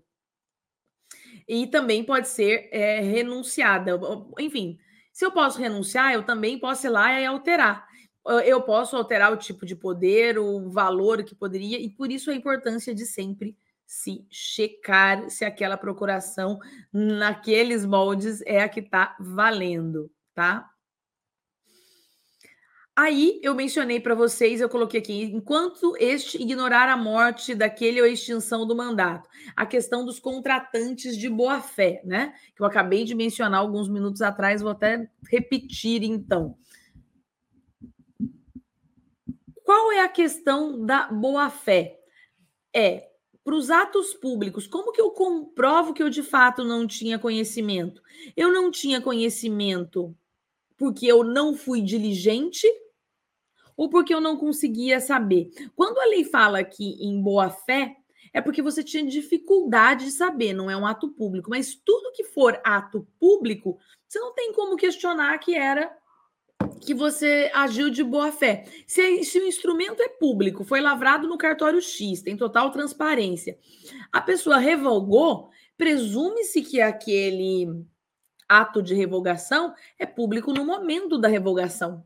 S1: e também pode ser é, renunciada. Enfim, se eu posso renunciar, eu também posso ir lá e alterar. Eu posso alterar o tipo de poder, o valor que poderia, e por isso a importância de sempre se checar se aquela procuração naqueles moldes é a que está valendo, tá? Aí eu mencionei para vocês, eu coloquei aqui, enquanto este ignorar a morte daquele ou a extinção do mandato, a questão dos contratantes de boa fé, né? Que eu acabei de mencionar alguns minutos atrás, vou até repetir então. Qual é a questão da boa fé? É para os atos públicos, como que eu comprovo que eu de fato não tinha conhecimento? Eu não tinha conhecimento porque eu não fui diligente ou porque eu não conseguia saber. Quando a lei fala aqui em boa fé, é porque você tinha dificuldade de saber, não é um ato público. Mas tudo que for ato público, você não tem como questionar que era que você agiu de boa fé. Se, se, o instrumento é público, foi lavrado no cartório X, tem total transparência, a pessoa revogou, presume-se que aquele ato de revogação é público no momento da revogação.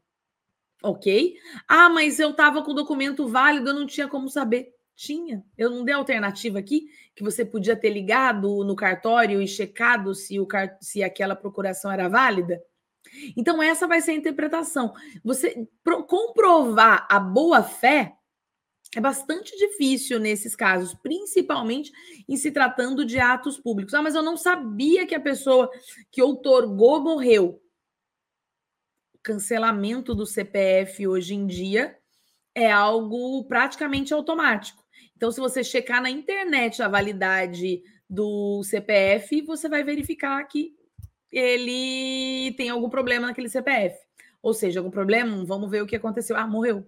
S1: Ok? Ah, mas eu estava com o documento válido, eu não tinha como saber. Tinha. Eu não dei alternativa aqui que você podia ter ligado no cartório e checado se, o, se aquela procuração era válida? Então, essa vai ser a interpretação. Você comprovar a boa-fé é bastante difícil nesses casos, principalmente em se tratando de atos públicos. Ah, mas eu não sabia que a pessoa que outorgou morreu cancelamento do CPF hoje em dia é algo praticamente automático. Então, se você checar na internet a validade do CPF, você vai verificar que ele tem algum problema naquele CPF. Ou seja, algum problema, vamos ver o que aconteceu. Ah, morreu.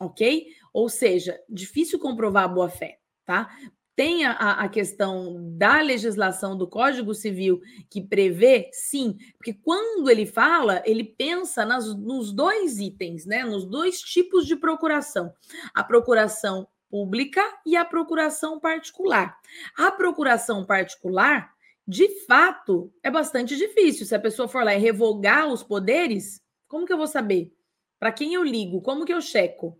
S1: Ok? Ou seja, difícil comprovar a boa-fé, tá? Tem a, a, questão da legislação do Código Civil que prevê, sim, porque quando ele fala, ele pensa nas, nos dois itens, né? Nos dois tipos de procuração: a procuração pública e a procuração particular. A procuração particular, de fato, é bastante difícil. Se a pessoa for lá e revogar os poderes, como que eu vou saber? Para quem eu ligo? Como que eu checo?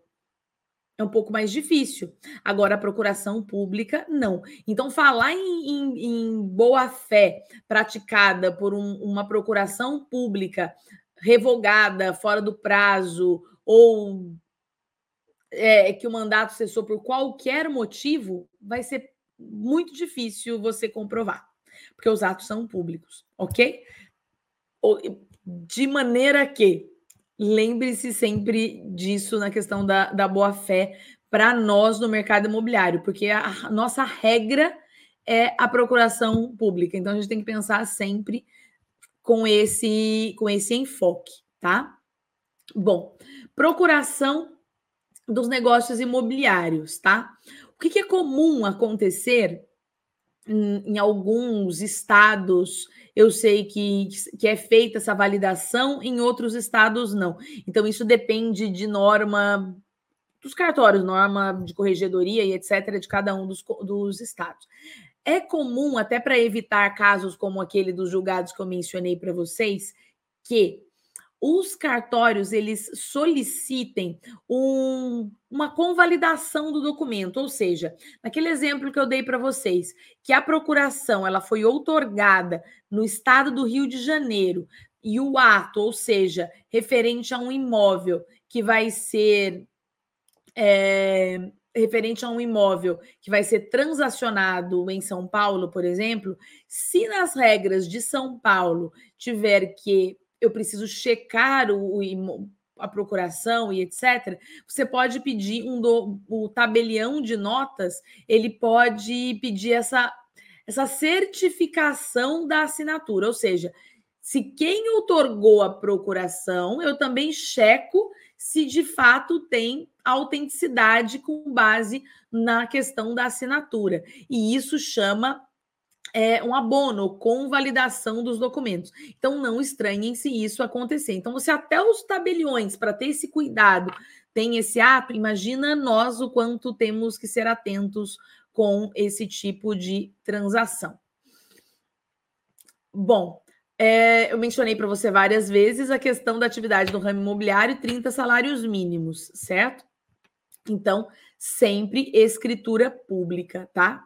S1: É um pouco mais difícil. Agora, a procuração pública, não. Então, falar em, em, em boa-fé praticada por um, uma procuração pública revogada, fora do prazo, ou é, que o mandato cessou por qualquer motivo, vai ser muito difícil você comprovar, porque os atos são públicos, ok? De maneira que lembre-se sempre disso na questão da, da boa-fé para nós no mercado imobiliário, porque a nossa regra é a procuração pública. Então a gente tem que pensar sempre com esse com esse enfoque, tá? Bom, procuração dos negócios imobiliários, tá? O que, que é comum acontecer em, em alguns estados eu sei que, que é feita essa validação, em outros estados não. Então, isso depende de norma dos cartórios, norma de corregedoria e etc., de cada um dos, dos estados. É comum, até para evitar casos como aquele dos julgados que eu mencionei para vocês, que os cartórios eles solicitem um, uma convalidação do documento, ou seja, naquele exemplo que eu dei para vocês, que a procuração ela foi outorgada no estado do Rio de Janeiro e o ato, ou seja, referente a um imóvel que vai ser é, referente a um imóvel que vai ser transacionado em São Paulo, por exemplo, se nas regras de São Paulo tiver que eu preciso checar o, o, a procuração e etc., você pode pedir um do, o tabelião de notas, ele pode pedir essa, essa certificação da assinatura, ou seja, se quem otorgou a procuração, eu também checo se de fato tem autenticidade com base na questão da assinatura. E isso chama é, um abono com validação dos documentos. Então, não estranhem se isso acontecer. Então, você até os tabeliões, para ter esse cuidado, tem esse ato, imagina nós o quanto temos que ser atentos com esse tipo de transação. Bom, é, eu mencionei para você várias vezes a questão da atividade do ramo imobiliário, 30 salários mínimos, certo? Então, sempre escritura pública, tá?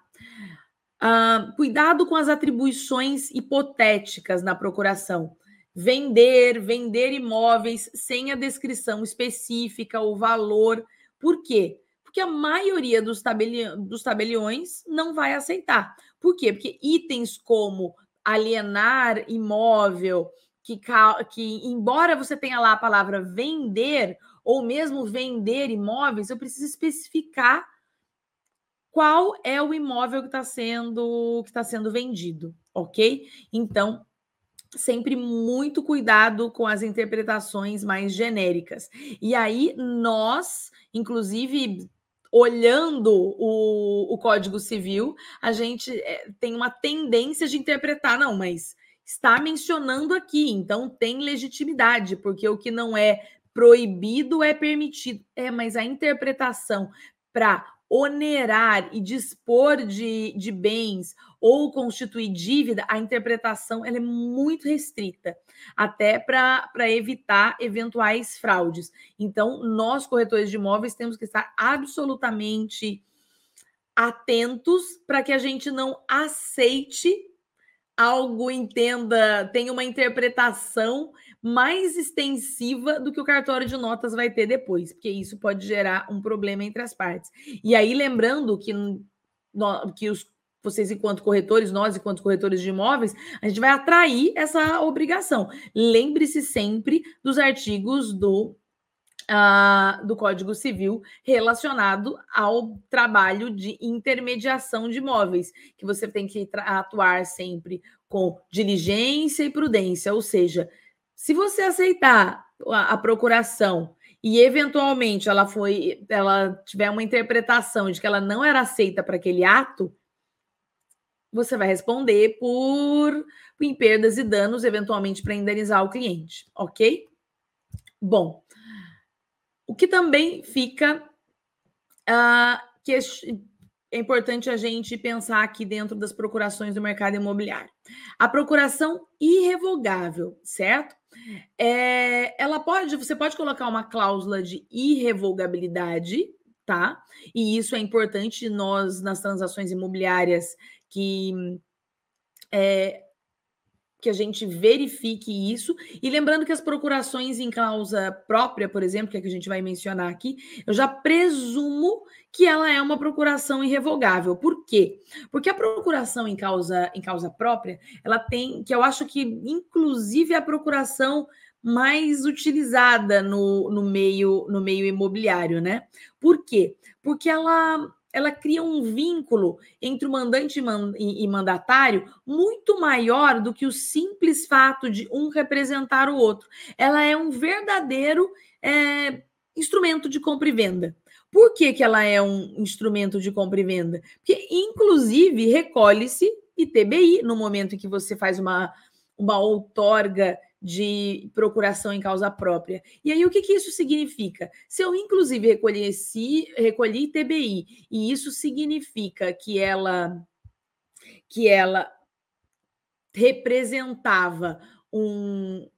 S1: Uh, cuidado com as atribuições hipotéticas na procuração. Vender, vender imóveis sem a descrição específica, o valor. Por quê? Porque a maioria dos, tabeli dos tabeliões não vai aceitar. Por quê? Porque itens como alienar imóvel, que, que embora você tenha lá a palavra vender, ou mesmo vender imóveis, eu preciso especificar qual é o imóvel que está sendo que está sendo vendido, ok? Então, sempre muito cuidado com as interpretações mais genéricas. E aí, nós, inclusive, olhando o, o Código Civil, a gente é, tem uma tendência de interpretar, não, mas está mencionando aqui, então tem legitimidade, porque o que não é proibido é permitido. É, mas a interpretação para onerar e dispor de, de bens ou constituir dívida, a interpretação ela é muito restrita, até para evitar eventuais fraudes. Então, nós, corretores de imóveis, temos que estar absolutamente atentos para que a gente não aceite algo, entenda, tenha uma interpretação mais extensiva do que o cartório de notas vai ter depois, porque isso pode gerar um problema entre as partes. E aí, lembrando que, que os, vocês, enquanto corretores, nós, enquanto corretores de imóveis, a gente vai atrair essa obrigação. Lembre-se sempre dos artigos do Uh, do Código Civil relacionado ao trabalho de intermediação de imóveis, que você tem que atuar sempre com diligência e prudência, ou seja, se você aceitar a, a procuração e eventualmente ela foi, ela tiver uma interpretação de que ela não era aceita para aquele ato, você vai responder por, em perdas e danos, eventualmente para indenizar o cliente, ok? Bom, o que também fica uh, que é importante a gente pensar aqui dentro das procurações do mercado imobiliário. A procuração irrevogável, certo? É, ela pode, você pode colocar uma cláusula de irrevogabilidade, tá? E isso é importante nós nas transações imobiliárias que é, que a gente verifique isso. E lembrando que as procurações em causa própria, por exemplo, que é que a gente vai mencionar aqui, eu já presumo que ela é uma procuração irrevogável. Por quê? Porque a procuração em causa, em causa própria, ela tem, que eu acho que, inclusive, é a procuração mais utilizada no, no, meio, no meio imobiliário, né? Por quê? Porque ela ela cria um vínculo entre o mandante e mandatário muito maior do que o simples fato de um representar o outro. Ela é um verdadeiro é, instrumento de compra e venda. Por que, que ela é um instrumento de compra e venda? Porque, inclusive, recolhe-se ITBI no momento em que você faz uma, uma outorga de procuração em causa própria. E aí, o que, que isso significa? Se eu, inclusive, recolheci, recolhi TBI, e isso significa que ela que ela representava um,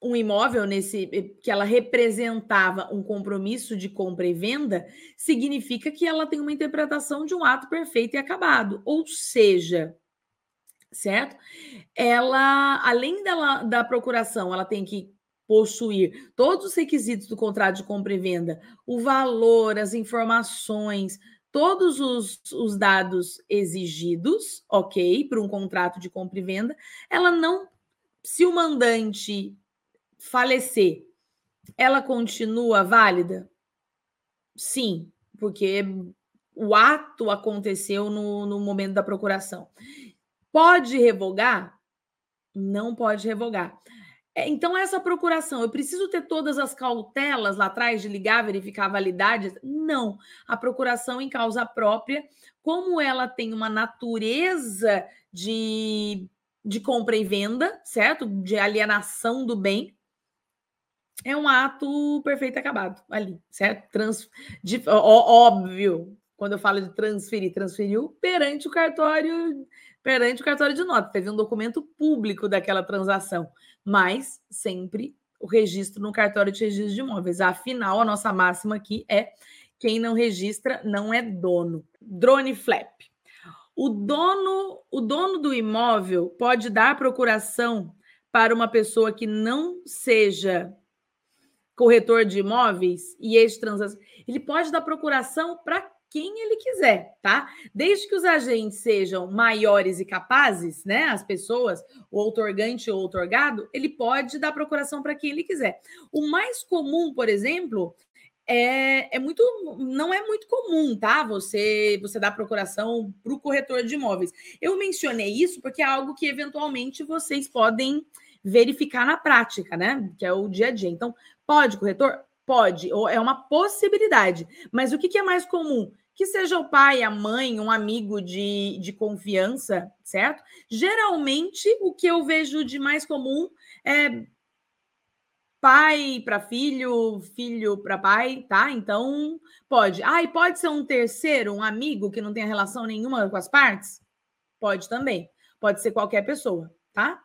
S1: um imóvel nesse que ela representava um compromisso de compra e venda, significa que ela tem uma interpretação de um ato perfeito e acabado. Ou seja, certo? Ela, além dela, da procuração, ela tem que possuir todos os requisitos do contrato de compra e venda, o valor, as informações, todos os, os dados exigidos, ok, para um contrato de compra e venda, ela não, se o mandante falecer, ela continua válida? Sim, porque o ato aconteceu no, no momento da procuração. Pode revogar? Não pode revogar. É, então, essa procuração, eu preciso ter todas as cautelas lá atrás de ligar, verificar a validade? Não. A procuração em causa própria, como ela tem uma natureza de, de compra e venda, certo? De alienação do bem, é um ato perfeito acabado ali, certo? Trans, de, ó, óbvio, quando eu falo de transferir, transferiu perante o cartório, perante o cartório de nota, teve um documento público daquela transação, mas sempre o registro no cartório de registro de imóveis. Afinal, a nossa máxima aqui é quem não registra não é dono. Drone flap. O dono, o dono do imóvel pode dar procuração para uma pessoa que não seja corretor de imóveis e ex-transação. Ele pode dar procuração para quem ele quiser, tá? Desde que os agentes sejam maiores e capazes, né? As pessoas, o outorgante ou outorgado, ele pode dar procuração para quem ele quiser. O mais comum, por exemplo, é, é muito não é muito comum, tá? Você você dá procuração para o corretor de imóveis. Eu mencionei isso porque é algo que eventualmente vocês podem verificar na prática, né? Que é o dia a dia. Então, pode corretor? Pode, ou é uma possibilidade. Mas o que, que é mais comum? Que seja o pai, a mãe, um amigo de, de confiança, certo? Geralmente, o que eu vejo de mais comum é pai para filho, filho para pai, tá? Então, pode. Ah, e pode ser um terceiro, um amigo que não tenha relação nenhuma com as partes? Pode também. Pode ser qualquer pessoa, tá?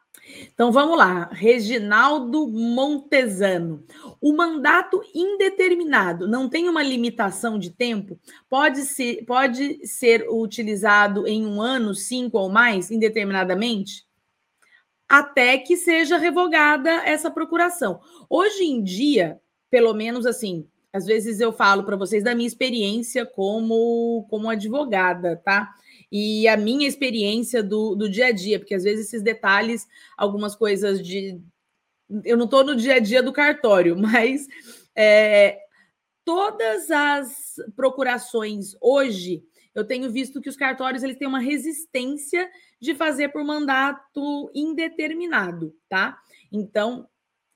S1: Então vamos lá, Reginaldo Montesano. O mandato indeterminado não tem uma limitação de tempo? Pode ser, pode ser utilizado em um ano, cinco ou mais, indeterminadamente? Até que seja revogada essa procuração. Hoje em dia, pelo menos assim, às vezes eu falo para vocês da minha experiência como, como advogada, tá? E a minha experiência do, do dia a dia, porque às vezes esses detalhes, algumas coisas de. Eu não estou no dia a dia do cartório, <laughs> mas é, todas as procurações hoje, eu tenho visto que os cartórios eles têm uma resistência de fazer por mandato indeterminado, tá? Então,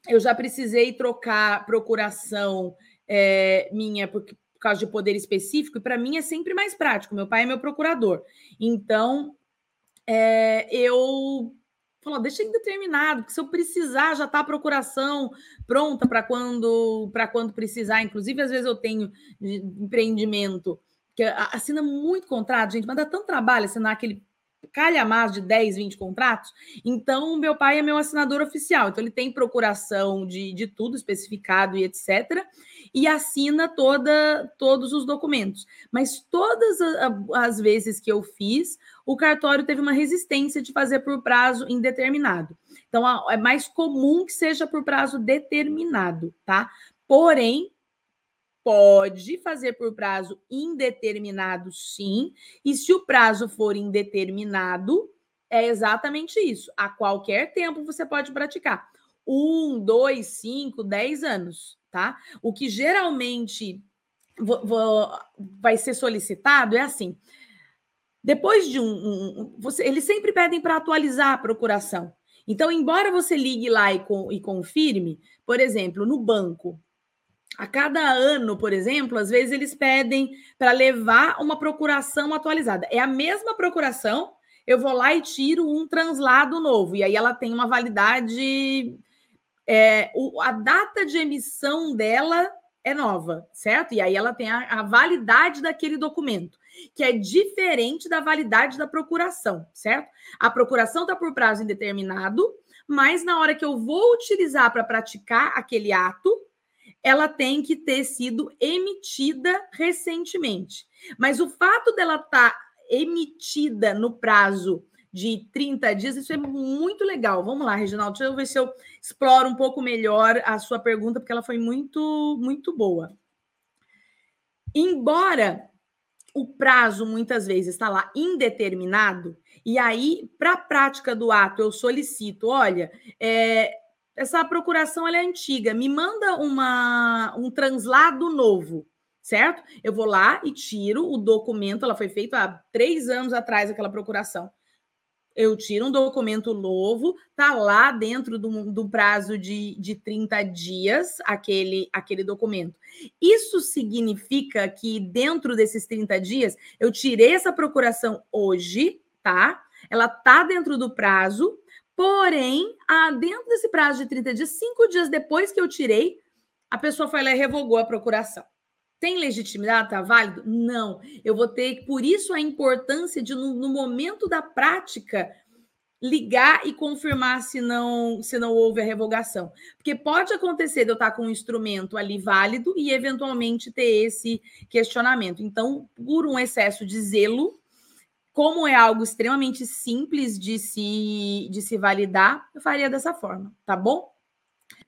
S1: eu já precisei trocar procuração é, minha, porque causa de poder específico, e para mim é sempre mais prático. Meu pai é meu procurador. Então, é, eu falo, deixa indeterminado, porque se eu precisar, já está a procuração pronta para quando para quando precisar. Inclusive, às vezes eu tenho empreendimento que assina muito contrato, gente, mas dá tanto trabalho assinar aquele calhamaço de 10, 20 contratos. Então, meu pai é meu assinador oficial. Então, ele tem procuração de, de tudo especificado e etc e assina toda, todos os documentos. Mas todas as vezes que eu fiz, o cartório teve uma resistência de fazer por prazo indeterminado. Então, é mais comum que seja por prazo determinado, tá? Porém, pode fazer por prazo indeterminado, sim. E se o prazo for indeterminado, é exatamente isso. A qualquer tempo você pode praticar. Um, dois, cinco, dez anos tá? O que geralmente vai ser solicitado é assim. Depois de um, um você, eles sempre pedem para atualizar a procuração. Então, embora você ligue lá e, e confirme, por exemplo, no banco, a cada ano, por exemplo, às vezes eles pedem para levar uma procuração atualizada. É a mesma procuração, eu vou lá e tiro um translado novo, e aí ela tem uma validade é, o, a data de emissão dela é nova, certo? E aí ela tem a, a, validade daquele documento, que é diferente da validade da procuração, certo? A procuração está por prazo indeterminado, mas na hora que eu vou utilizar para praticar aquele ato, ela tem que ter sido emitida recentemente. Mas o fato dela estar tá emitida no prazo de 30 dias, isso é muito legal. Vamos lá, Reginaldo, deixa eu ver se eu exploro um pouco melhor a sua pergunta, porque ela foi muito, muito boa. Embora o prazo muitas vezes está lá indeterminado, e aí, para a prática do ato, eu solicito: olha, é, essa procuração é antiga, me manda uma, um translado novo certo? Eu vou lá e tiro o documento, ela foi feita há três anos atrás, aquela procuração eu tiro um documento novo, tá lá dentro do, do prazo de, de 30 dias aquele, aquele documento. Isso significa que dentro desses 30 dias, eu tirei essa procuração hoje, tá? Ela tá dentro do prazo, porém, dentro desse prazo de 30 dias, cinco dias depois que eu tirei, a pessoa foi lá e revogou a procuração. Tem legitimidade? Está válido? Não. Eu vou ter, por isso a importância de, no, no, momento da prática, ligar e confirmar se não, se não houve a revogação. Porque pode acontecer de eu estar com um instrumento ali válido e, eventualmente, ter esse questionamento. Então, por um excesso de zelo, como é algo extremamente simples de se, de se validar, eu faria dessa forma, tá bom?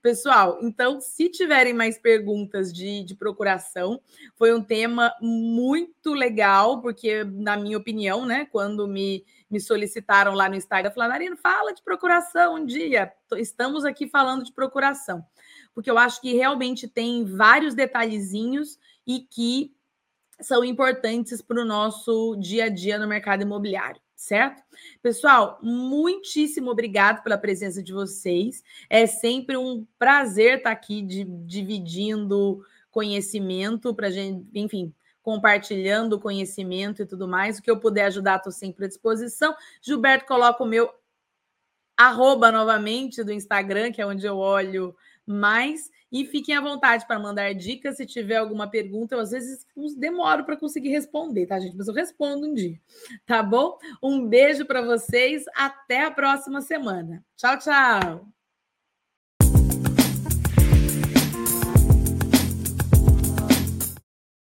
S1: Pessoal, então, se tiverem mais perguntas de, de procuração, foi um tema muito legal, porque, na minha opinião, né, quando me, me solicitaram lá no Instagram, falaram, Marina, fala de procuração um dia. Estamos aqui falando de procuração, porque eu acho que realmente tem vários detalhezinhos e que são importantes para o nosso dia a dia no mercado imobiliário certo? Pessoal, muitíssimo obrigado pela presença de vocês. É sempre um prazer estar aqui de, dividindo conhecimento para gente, enfim, compartilhando conhecimento e tudo mais. O que eu puder ajudar, estou sempre à disposição. Gilberto, coloca o meu arroba novamente do Instagram, que é onde eu olho mais. E fiquem à vontade para mandar dicas. Se tiver alguma pergunta, eu às vezes demoro para conseguir responder, tá, gente? Mas eu respondo um dia, tá bom? Um beijo para vocês. Até a próxima semana. Tchau, tchau.